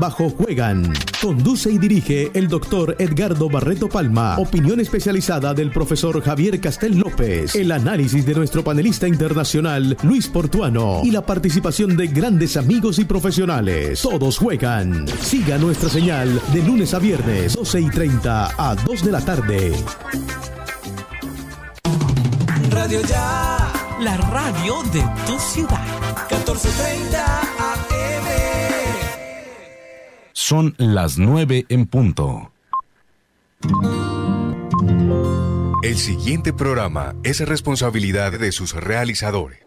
bajo juegan. Conduce y dirige el doctor Edgardo Barreto Palma. Opinión especializada del profesor Javier Castel López. El análisis de nuestro panelista internacional Luis Portuano. Y la participación de grandes amigos y profesionales. Todos juegan. Siga nuestra señal de lunes a viernes, 12 y 30 a 2 de la tarde. Radio Ya. La radio de tu ciudad. 1430 AM. Son las 9 en punto. El siguiente programa es responsabilidad de sus realizadores.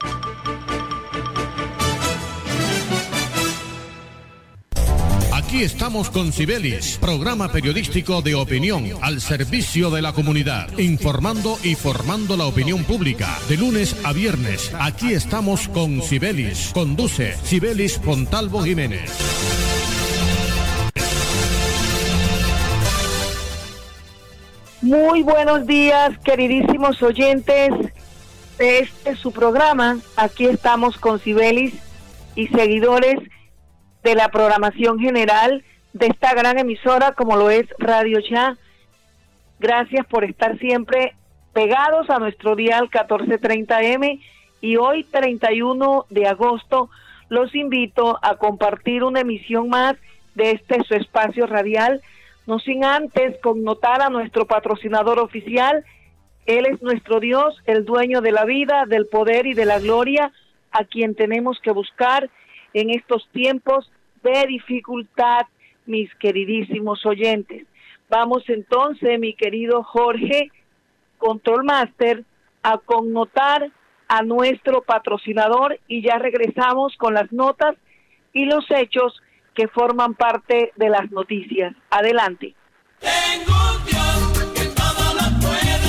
Aquí estamos con Cibelis, programa periodístico de opinión al servicio de la comunidad, informando y formando la opinión pública. De lunes a viernes, aquí estamos con Cibelis. Conduce Cibelis Pontalvo Jiménez. Muy buenos días, queridísimos oyentes de este su programa. Aquí estamos con Cibelis y seguidores de la programación general de esta gran emisora como lo es Radio Ya. Gracias por estar siempre pegados a nuestro dial 1430M y hoy 31 de agosto los invito a compartir una emisión más de este su espacio radial, no sin antes connotar a nuestro patrocinador oficial. Él es nuestro Dios, el dueño de la vida, del poder y de la gloria, a quien tenemos que buscar en estos tiempos de dificultad, mis queridísimos oyentes. Vamos entonces, mi querido Jorge, Control Master, a connotar a nuestro patrocinador y ya regresamos con las notas y los hechos que forman parte de las noticias. Adelante. Tengo un Dios que todo lo puede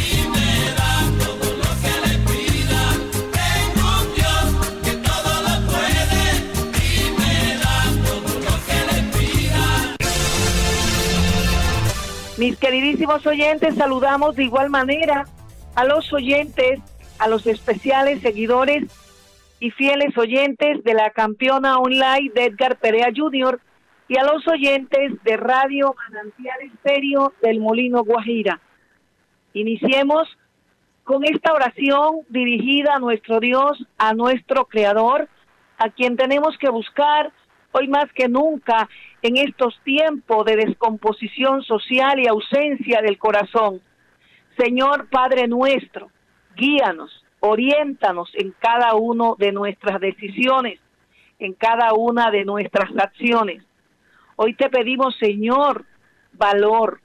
y me da todo lo que le pida. Tengo un Dios que todo lo puede y me da todo lo que le pida. Mis queridísimos oyentes, saludamos de igual manera a los oyentes, a los especiales seguidores y fieles oyentes de la campeona online de Edgar Perea Jr. y a los oyentes de Radio Manantial Estéreo del Molino Guajira. Iniciemos con esta oración dirigida a nuestro Dios, a nuestro Creador, a quien tenemos que buscar hoy más que nunca en estos tiempos de descomposición social y ausencia del corazón. Señor Padre nuestro, guíanos, oriéntanos en cada una de nuestras decisiones, en cada una de nuestras acciones. Hoy te pedimos, Señor, valor,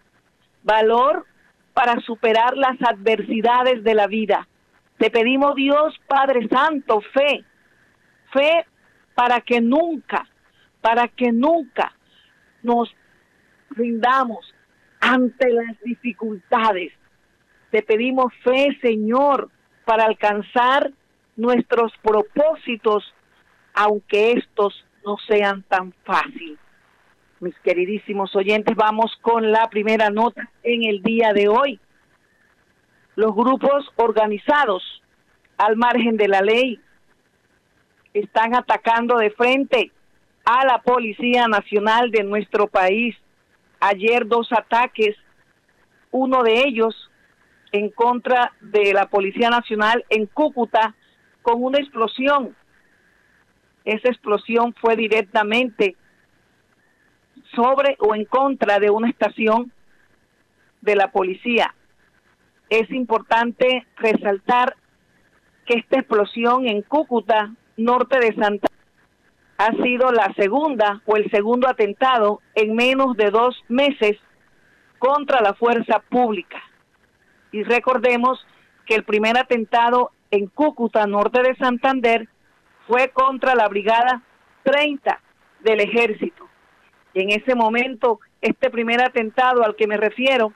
valor para superar las adversidades de la vida. Te pedimos, Dios Padre Santo, fe, fe para que nunca, para que nunca nos rindamos ante las dificultades. Te pedimos fe, Señor, para alcanzar nuestros propósitos, aunque estos no sean tan fáciles. Mis queridísimos oyentes, vamos con la primera nota en el día de hoy. Los grupos organizados al margen de la ley están atacando de frente a la Policía Nacional de nuestro país. Ayer dos ataques, uno de ellos en contra de la Policía Nacional en Cúcuta con una explosión. Esa explosión fue directamente sobre o en contra de una estación de la policía. Es importante resaltar que esta explosión en Cúcuta, norte de Santa, ha sido la segunda o el segundo atentado en menos de dos meses contra la fuerza pública. Y recordemos que el primer atentado en Cúcuta, norte de Santander, fue contra la Brigada 30 del Ejército. Y en ese momento, este primer atentado al que me refiero,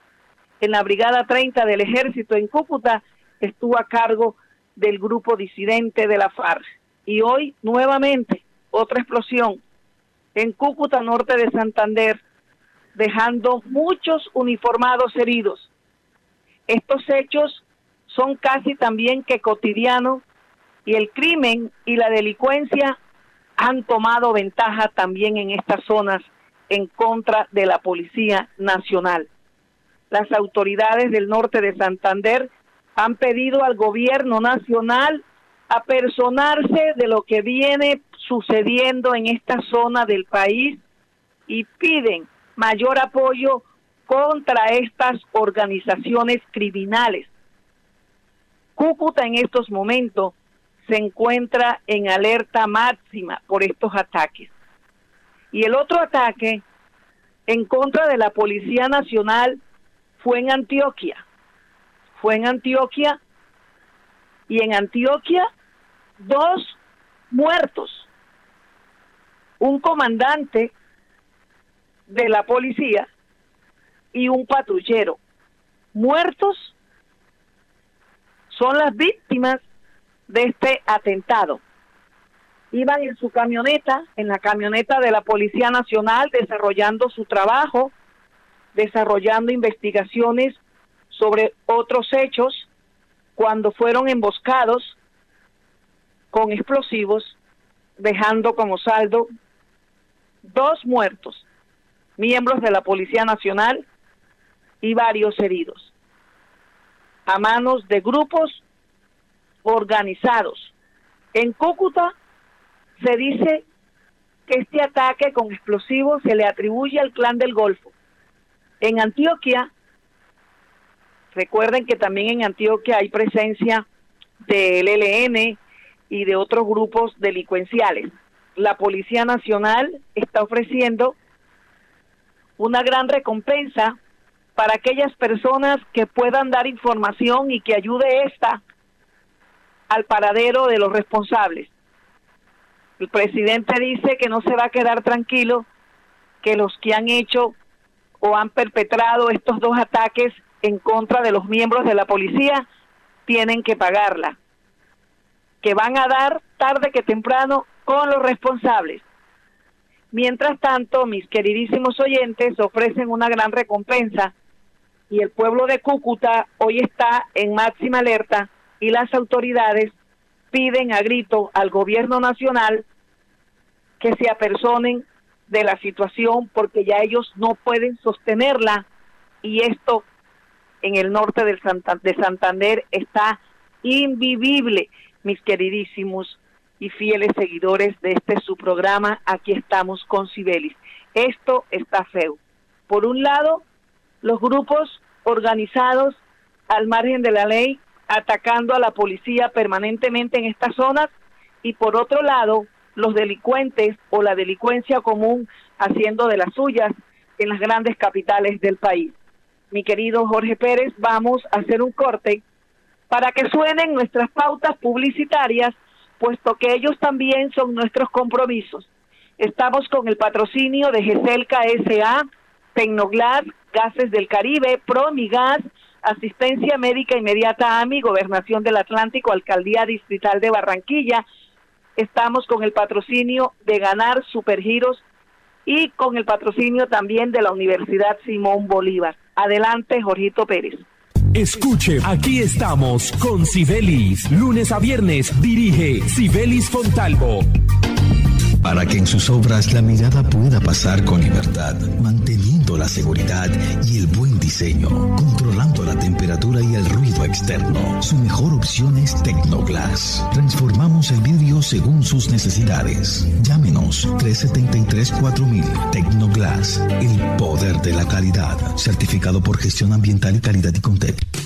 en la Brigada 30 del Ejército en Cúcuta, estuvo a cargo del grupo disidente de la FARC. Y hoy, nuevamente, otra explosión en Cúcuta, norte de Santander, dejando muchos uniformados heridos. Estos hechos son casi también que cotidianos y el crimen y la delincuencia han tomado ventaja también en estas zonas en contra de la Policía Nacional. Las autoridades del norte de Santander han pedido al gobierno nacional apersonarse de lo que viene sucediendo en esta zona del país y piden mayor apoyo contra estas organizaciones criminales. Cúcuta en estos momentos se encuentra en alerta máxima por estos ataques. Y el otro ataque en contra de la Policía Nacional fue en Antioquia. Fue en Antioquia y en Antioquia dos muertos. Un comandante de la policía y un patrullero. Muertos son las víctimas de este atentado. Iban en su camioneta, en la camioneta de la Policía Nacional, desarrollando su trabajo, desarrollando investigaciones sobre otros hechos, cuando fueron emboscados con explosivos, dejando como saldo dos muertos, miembros de la Policía Nacional y varios heridos, a manos de grupos organizados. En Cúcuta se dice que este ataque con explosivos se le atribuye al clan del Golfo. En Antioquia, recuerden que también en Antioquia hay presencia del ELN y de otros grupos delincuenciales. La Policía Nacional está ofreciendo una gran recompensa para aquellas personas que puedan dar información y que ayude esta al paradero de los responsables. El presidente dice que no se va a quedar tranquilo, que los que han hecho o han perpetrado estos dos ataques en contra de los miembros de la policía tienen que pagarla, que van a dar tarde que temprano con los responsables. Mientras tanto, mis queridísimos oyentes ofrecen una gran recompensa y el pueblo de Cúcuta hoy está en máxima alerta y las autoridades piden a grito al gobierno nacional que se apersonen de la situación porque ya ellos no pueden sostenerla y esto en el norte de Santander está invivible, mis queridísimos y fieles seguidores de este su programa, aquí estamos con Cibelis. Esto está feo. Por un lado, los grupos organizados al margen de la ley atacando a la policía permanentemente en estas zonas y por otro lado los delincuentes o la delincuencia común haciendo de las suyas en las grandes capitales del país. Mi querido Jorge Pérez, vamos a hacer un corte para que suenen nuestras pautas publicitarias, puesto que ellos también son nuestros compromisos. Estamos con el patrocinio de GESEL KSA, Tecnoglas, Gases del Caribe, Promigas, Asistencia Médica Inmediata AMI, Gobernación del Atlántico, Alcaldía Distrital de Barranquilla. Estamos con el patrocinio de Ganar Supergiros y con el patrocinio también de la Universidad Simón Bolívar. Adelante, Jorgito Pérez. Escuche, aquí estamos con Sibelis. Lunes a viernes dirige Sibelis Fontalvo. Para que en sus obras la mirada pueda pasar con libertad, la seguridad y el buen diseño, controlando la temperatura y el ruido externo. Su mejor opción es Tecnoglass. Transformamos el vidrio según sus necesidades. Llámenos 373-4000 Tecnoglass, el poder de la calidad. Certificado por gestión ambiental y calidad y Contec.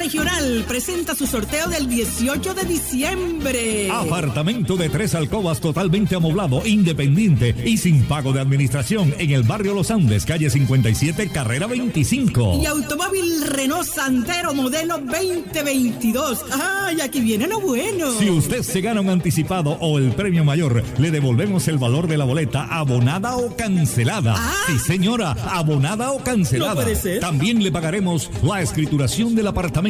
Regional presenta su sorteo del 18 de diciembre. Apartamento de tres alcobas totalmente amoblado, independiente y sin pago de administración en el barrio Los Andes, calle 57, carrera 25. Y automóvil Renault Sandero modelo 2022. ¡Ay, aquí viene lo bueno! Si usted se gana un anticipado o el premio mayor, le devolvemos el valor de la boleta abonada o cancelada. Sí, señora, abonada o cancelada. No puede ser. También le pagaremos la escrituración del apartamento,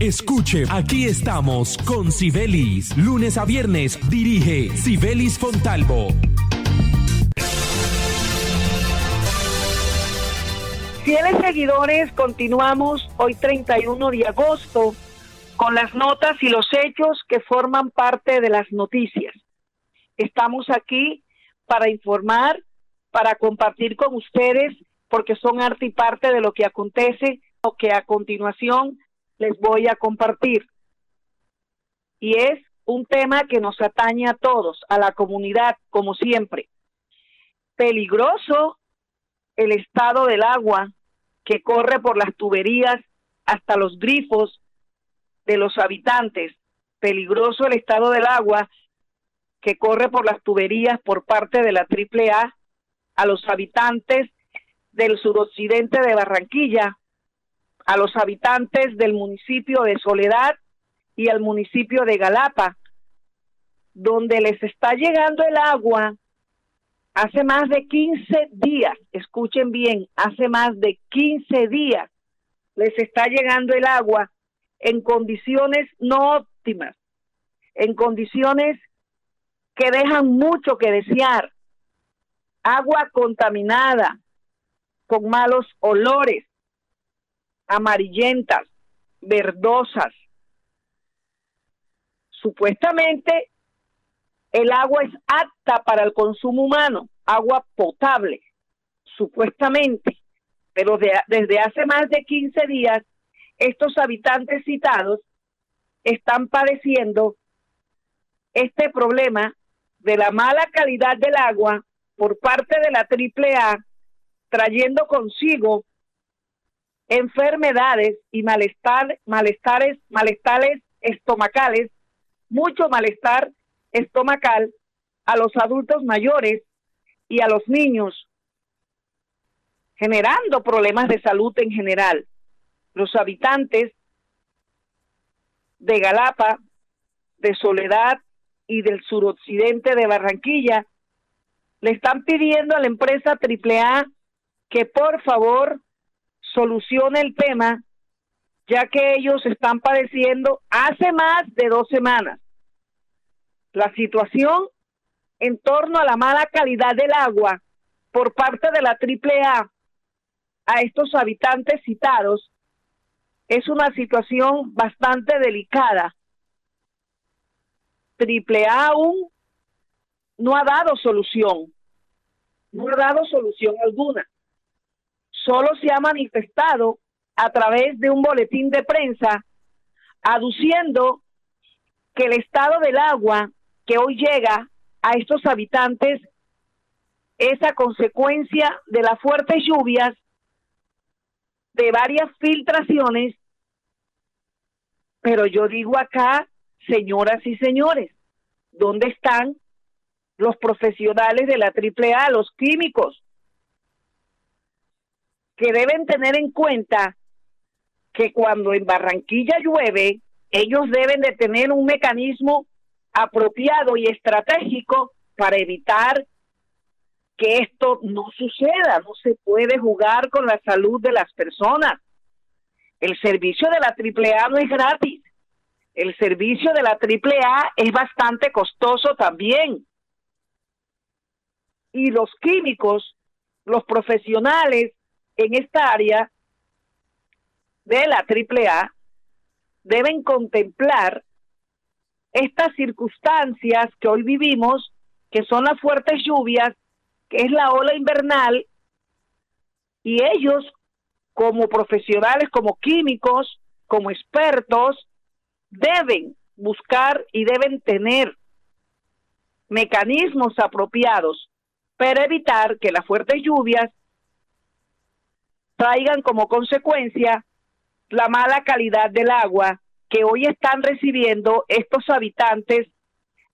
Escuche, aquí estamos con Sibelis. Lunes a viernes dirige Sibelis Fontalvo. Fieles seguidores, continuamos hoy 31 de agosto con las notas y los hechos que forman parte de las noticias. Estamos aquí para informar, para compartir con ustedes, porque son arte y parte de lo que acontece, lo que a continuación les voy a compartir. Y es un tema que nos atañe a todos, a la comunidad, como siempre. Peligroso el estado del agua que corre por las tuberías hasta los grifos de los habitantes. Peligroso el estado del agua que corre por las tuberías por parte de la AAA a los habitantes del suroccidente de Barranquilla, a los habitantes del municipio de Soledad y al municipio de Galapa, donde les está llegando el agua hace más de 15 días, escuchen bien, hace más de 15 días les está llegando el agua en condiciones no óptimas, en condiciones que dejan mucho que desear. agua contaminada, con malos olores, amarillentas, verdosas. Supuestamente el agua es apta para el consumo humano, agua potable, supuestamente, pero de- desde hace más de 15 días estos habitantes citados están padeciendo este problema de la mala calidad del agua por parte de la AAA, trayendo consigo enfermedades y malestar, malestares, malestares estomacales, mucho malestar estomacal a los adultos mayores y a los niños, generando problemas de salud en general. Los habitantes de Galapa, de Soledad y del suroccidente de Barranquilla le están pidiendo a la empresa AAA que por favor solucione el tema, ya que ellos están padeciendo hace más de dos semanas la situación en torno a la mala calidad del agua por parte de la AAA a estos habitantes citados es una situación bastante delicada. AAA aún no ha dado solución, no ha dado solución alguna. Solo se ha manifestado a través de un boletín de prensa aduciendo que el estado del agua que hoy llega a estos habitantes es a consecuencia de las fuertes lluvias, de varias filtraciones, pero yo digo acá, señoras y señores, ¿dónde están los profesionales de la AAA, los químicos, que deben tener en cuenta que cuando en Barranquilla llueve, ellos deben de tener un mecanismo apropiado y estratégico para evitar que esto no suceda. No se puede jugar con la salud de las personas. El servicio de la AAA no es gratis. El servicio de la AAA es bastante costoso también. Y los químicos, los profesionales en esta área de la AAA deben contemplar estas circunstancias que hoy vivimos, que son las fuertes lluvias, que es la ola invernal, y ellos como profesionales, como químicos, como expertos, deben buscar y deben tener mecanismos apropiados para evitar que las fuertes lluvias traigan como consecuencia la mala calidad del agua que hoy están recibiendo estos habitantes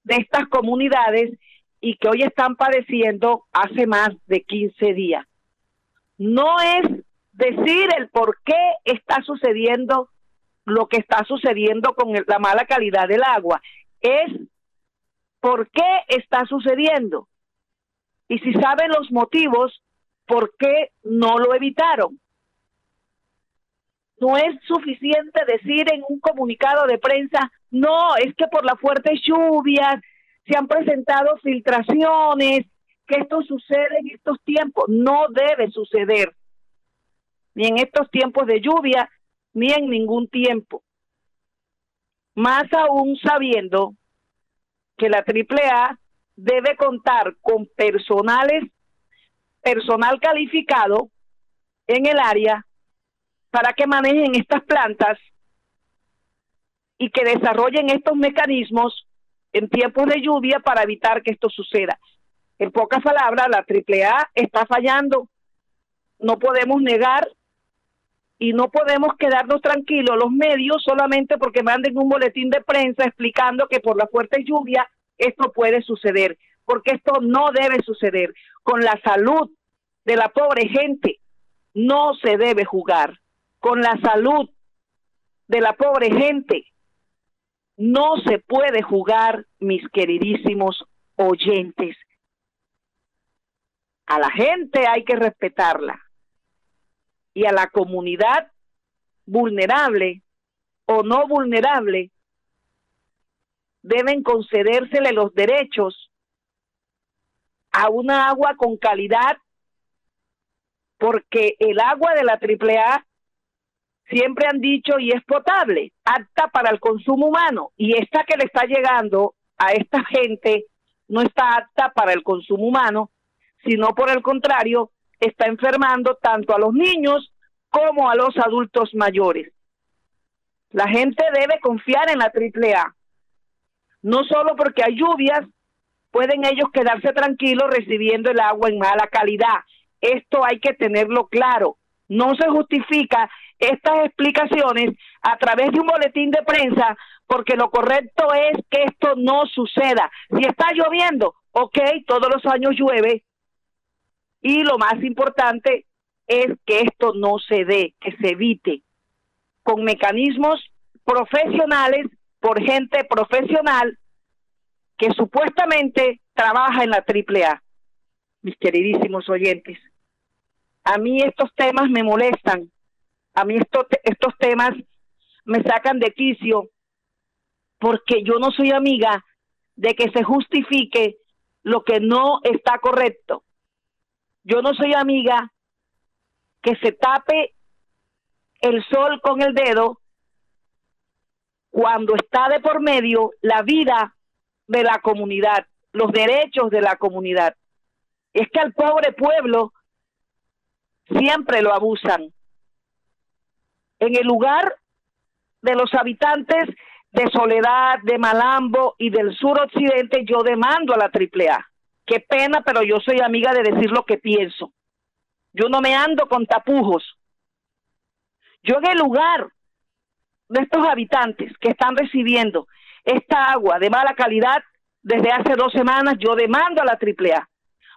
de estas comunidades y que hoy están padeciendo hace más de 15 días. No es decir el por qué está sucediendo lo que está sucediendo con la mala calidad del agua, es por qué está sucediendo. Y si saben los motivos, ¿por qué no lo evitaron? No es suficiente decir en un comunicado de prensa, no, es que por las fuertes lluvias se han presentado filtraciones, que esto sucede en estos tiempos. No debe suceder, ni en estos tiempos de lluvia, ni en ningún tiempo. Más aún sabiendo que la AAA debe contar con personales, personal calificado en el área para que manejen estas plantas y que desarrollen estos mecanismos en tiempos de lluvia para evitar que esto suceda. En pocas palabras, la AAA está fallando. No podemos negar y no podemos quedarnos tranquilos los medios solamente porque manden un boletín de prensa explicando que por la fuerte lluvia esto puede suceder, porque esto no debe suceder. Con la salud de la pobre gente no se debe jugar. Con la salud de la pobre gente no se puede jugar, mis queridísimos oyentes. A la gente hay que respetarla y a la comunidad vulnerable o no vulnerable deben concedérsele los derechos a una agua con calidad, porque el agua de la AAA siempre han dicho y es potable, apta para el consumo humano, y esta que le está llegando a esta gente no está apta para el consumo humano, sino por el contrario, está enfermando tanto a los niños como a los adultos mayores. La gente debe confiar en la AAA, no solo porque hay lluvias, pueden ellos quedarse tranquilos recibiendo el agua en mala calidad. Esto hay que tenerlo claro. No se justifica estas explicaciones a través de un boletín de prensa porque lo correcto es que esto no suceda. Si está lloviendo, ok, todos los años llueve y lo más importante es que esto no se dé, que se evite con mecanismos profesionales por gente profesional que supuestamente trabaja en la AAA. Mis queridísimos oyentes, a mí estos temas me molestan, a mí estos, estos temas me sacan de quicio porque yo no soy amiga de que se justifique lo que no está correcto. Yo no soy amiga que se tape el sol con el dedo cuando está de por medio la vida de la comunidad, los derechos de la comunidad. Es que al pobre pueblo siempre lo abusan. En el lugar de los habitantes de Soledad, de Malambo y del sur occidente, yo demando a la AAA. Qué pena, pero yo soy amiga de decir lo que pienso. Yo no me ando con tapujos. Yo en el lugar de estos habitantes que están recibiendo esta agua de mala calidad desde hace dos semanas, yo demando a la AAA,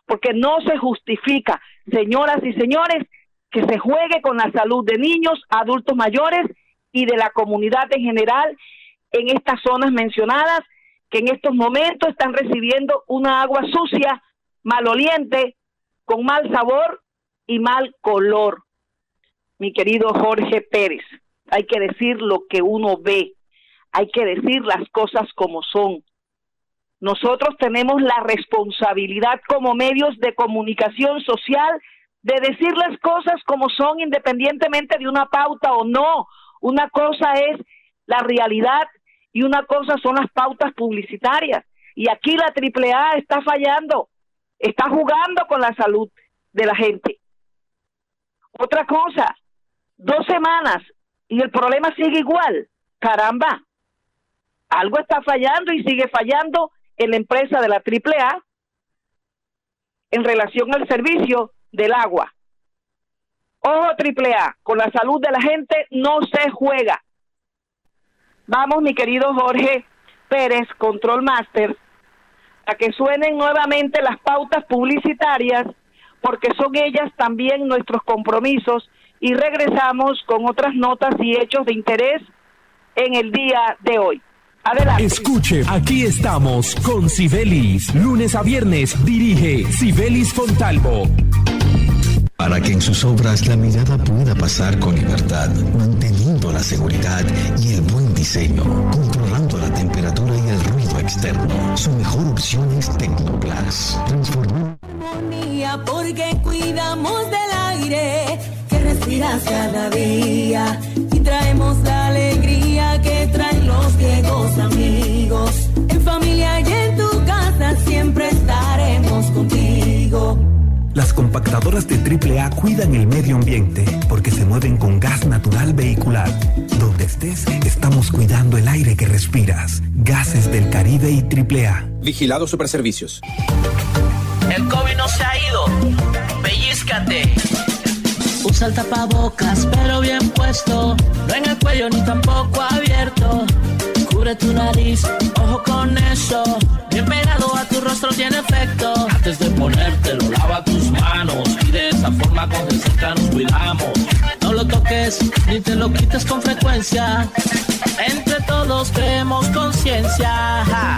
porque no se justifica, señoras y señores, que se juegue con la salud de niños, adultos mayores y de la comunidad en general en estas zonas mencionadas, que en estos momentos están recibiendo una agua sucia, maloliente, con mal sabor y mal color. Mi querido Jorge Pérez, hay que decir lo que uno ve, hay que decir las cosas como son. Nosotros tenemos la responsabilidad como medios de comunicación social de decir las cosas como son independientemente de una pauta o no. Una cosa es la realidad y una cosa son las pautas publicitarias. Y aquí la AAA está fallando, está jugando con la salud de la gente. Otra cosa, dos semanas y el problema sigue igual. Caramba, algo está fallando y sigue fallando en la empresa de la AAA en relación al servicio del agua. Ojo AAA, con la salud de la gente no se juega. Vamos, mi querido Jorge Pérez, Control Master, a que suenen nuevamente las pautas publicitarias, porque son ellas también nuestros compromisos, y regresamos con otras notas y hechos de interés en el día de hoy. Adelante. Escuche, aquí estamos con Sibelis. Lunes a viernes dirige Sibelis Fontalvo. Para que en sus obras la mirada pueda pasar con libertad, manteniendo la seguridad y el buen diseño, controlando la temperatura y el ruido externo. Su mejor opción es Tecnoplas. Transformar Armonía, porque cuidamos del aire que respiras cada día Las compactadoras de AAA cuidan el medio ambiente porque se mueven con gas natural vehicular. Donde estés, estamos cuidando el aire que respiras. Gases del Caribe y AAA. Vigilado Superservicios. El COVID no se ha ido. Pellízcate. Usa el tapabocas, pero bien puesto. No en el cuello ni tampoco abierto. Cubre tu nariz, ojo con eso. Bien pegado a tu rostro tiene efecto. Antes de ponértelo, lava tus manos. Y de esa forma con cerca nos cuidamos. No lo toques ni te lo quites con frecuencia. Entre todos creemos conciencia. Ja.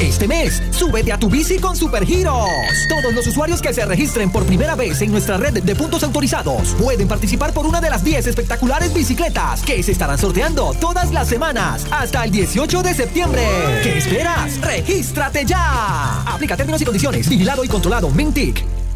Este mes, súbete a tu bici con Supergiros. Todos los usuarios que se registren por primera vez en nuestra red de puntos autorizados pueden participar por una de las 10 espectaculares bicicletas que se estarán sorteando todas las semanas hasta el 18 de septiembre. ¿Qué esperas? ¡Regístrate ya! Aplica términos y condiciones. Vigilado y controlado. Mintic.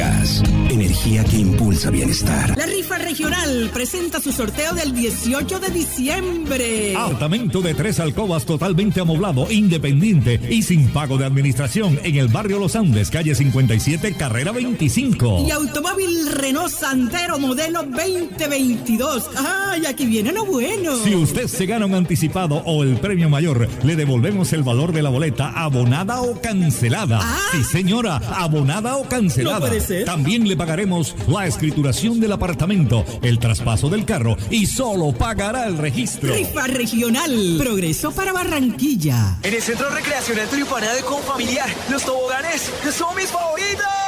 Energía que impulsa bienestar. La rifa regional presenta su sorteo del 18 de diciembre. Apartamento de tres alcobas totalmente amoblado, independiente y sin pago de administración en el barrio Los Andes, calle 57, carrera 25. Y automóvil Renault Sandero modelo 2022. ¡Ay, aquí viene lo bueno! Si usted se gana un anticipado o el premio mayor, le devolvemos el valor de la boleta abonada o cancelada. Sí, señora, abonada o cancelada. No También le pagaremos la escrituración del apartamento, el traspaso del carro y solo pagará el registro. Rifa regional. Progreso para Barranquilla. En el Centro Recreacional Tulipana de Confamiliar, los toboganes son mis favoritos.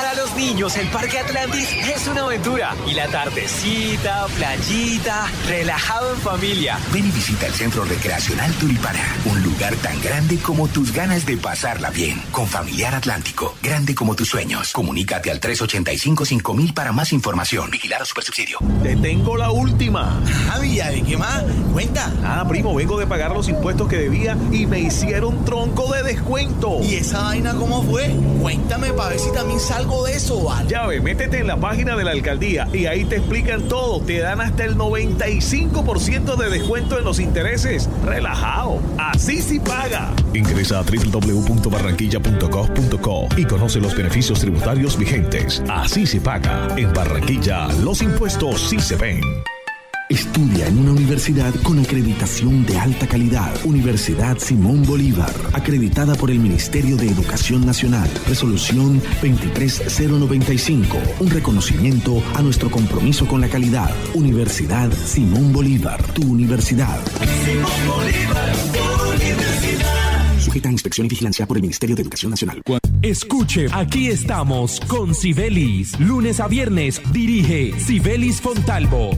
Para los niños, el Parque Atlantis es una aventura. Y la tardecita, playita, relajado en familia. Ven y visita el Centro Recreacional Tulipana, un lugar tan grande como tus ganas de pasarla bien. Con Familiar Atlántico, grande como tus sueños. Comunícate al 385-5000 para más información. Vigilar a Supersubsidio. Te tengo la última. Javi, ¿ya de qué más? Cuenta. Ah, primo, vengo de pagar los impuestos que debía y me hicieron tronco de descuento. ¿Y esa vaina cómo fue? Cuéntame para ver si también salgo de eso, ¿vale? Ya ve, métete en la página de la alcaldía y ahí te explican todo. Te dan hasta el 95% de descuento en los intereses. Relajado. Así sí paga. Ingresa a www.barranquilla.gov.co y conoce los beneficios tributarios vigentes. Así se paga. En Barranquilla, los impuestos sí se ven. Estudia en una universidad con acreditación de alta calidad. Universidad Simón Bolívar, acreditada por el Ministerio de Educación Nacional. Resolución 23095. Un reconocimiento a nuestro compromiso con la calidad. Universidad Simón Bolívar, tu universidad. Sujeta a inspección y vigilancia por el Ministerio de Educación Nacional. Escuche, aquí estamos con Sibelis. Lunes a viernes dirige Sibelis Fontalvo.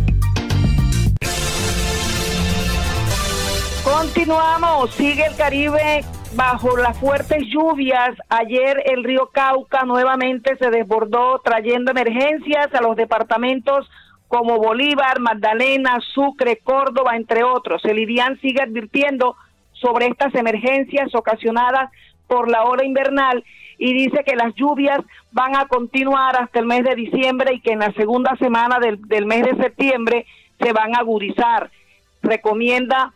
Continuamos, sigue el Caribe bajo las fuertes lluvias. Ayer el río Cauca nuevamente se desbordó trayendo emergencias a los departamentos como Bolívar, Magdalena, Sucre, Córdoba, entre otros. El IDIAN sigue advirtiendo sobre estas emergencias ocasionadas por la hora invernal y dice que las lluvias van a continuar hasta el mes de diciembre y que en la segunda semana del, del mes de septiembre se van a agudizar. Recomienda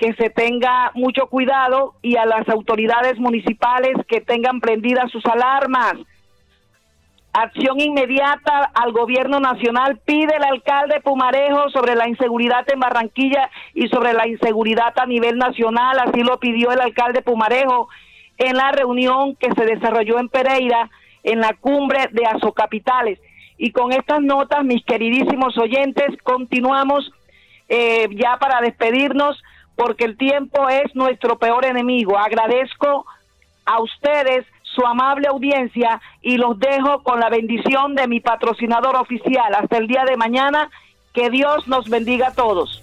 que se tenga mucho cuidado y a las autoridades municipales que tengan prendidas sus alarmas. Acción inmediata al gobierno nacional pide el alcalde Pumarejo sobre la inseguridad en Barranquilla y sobre la inseguridad a nivel nacional. Así lo pidió el alcalde Pumarejo en la reunión que se desarrolló en Pereira en la cumbre de Azocapitales. Y con estas notas, mis queridísimos oyentes, continuamos eh, ya para despedirnos porque el tiempo es nuestro peor enemigo. Agradezco a ustedes su amable audiencia y los dejo con la bendición de mi patrocinador oficial. Hasta el día de mañana, que Dios nos bendiga a todos.